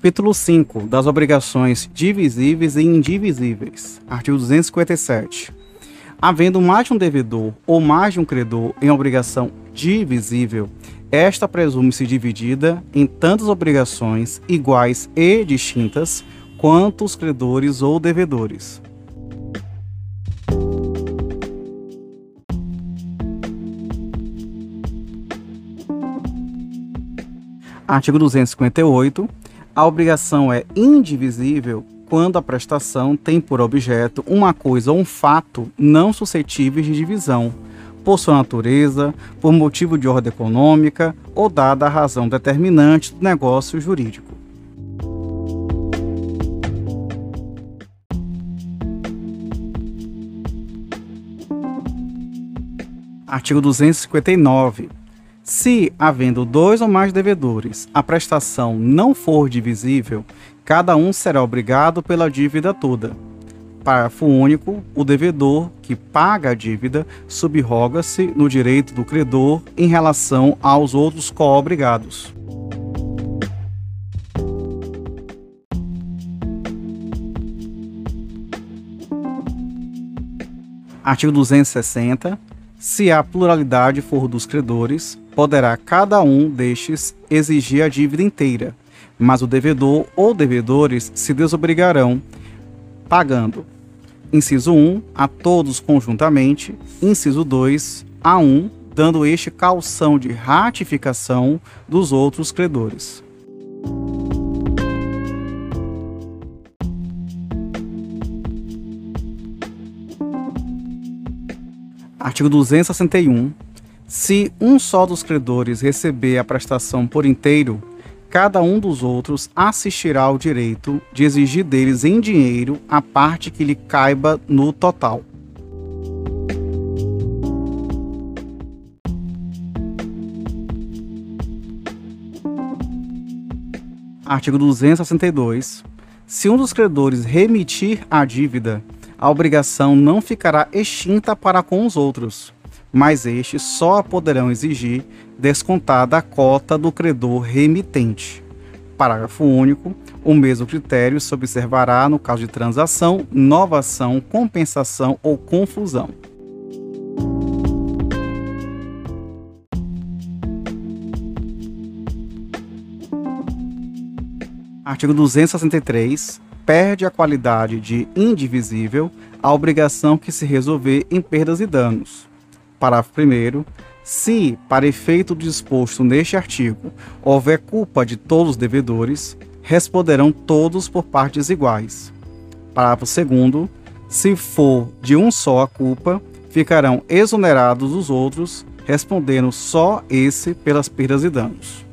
Capítulo 5 das obrigações divisíveis e indivisíveis. Artigo 257. Havendo mais de um devedor ou mais de um credor em obrigação divisível, esta presume-se dividida em tantas obrigações iguais e distintas quanto os credores ou devedores. Artigo 258. A obrigação é indivisível quando a prestação tem por objeto uma coisa ou um fato não suscetíveis de divisão, por sua natureza, por motivo de ordem econômica ou dada a razão determinante do negócio jurídico. Artigo 259. Se, havendo dois ou mais devedores, a prestação não for divisível, cada um será obrigado pela dívida toda. Parágrafo único. O devedor que paga a dívida subroga-se no direito do credor em relação aos outros co-obrigados. Artigo 260. Se a pluralidade for dos credores, poderá cada um destes exigir a dívida inteira, mas o devedor ou devedores se desobrigarão pagando. Inciso 1, a todos conjuntamente. Inciso 2, a um, dando este calção de ratificação dos outros credores. Artigo 261. Se um só dos credores receber a prestação por inteiro, cada um dos outros assistirá ao direito de exigir deles em dinheiro a parte que lhe caiba no total. Artigo 262. Se um dos credores remitir a dívida, a obrigação não ficará extinta para com os outros, mas estes só poderão exigir descontada a cota do credor remitente. Parágrafo único. O mesmo critério se observará no caso de transação, novação, compensação ou confusão. Artigo 263 perde a qualidade de indivisível a obrigação que se resolver em perdas e danos. Parágrafo 1. Se, para efeito disposto neste artigo, houver culpa de todos os devedores, responderão todos por partes iguais. Parágrafo 2. Se for de um só a culpa, ficarão exonerados os outros, respondendo só esse pelas perdas e danos.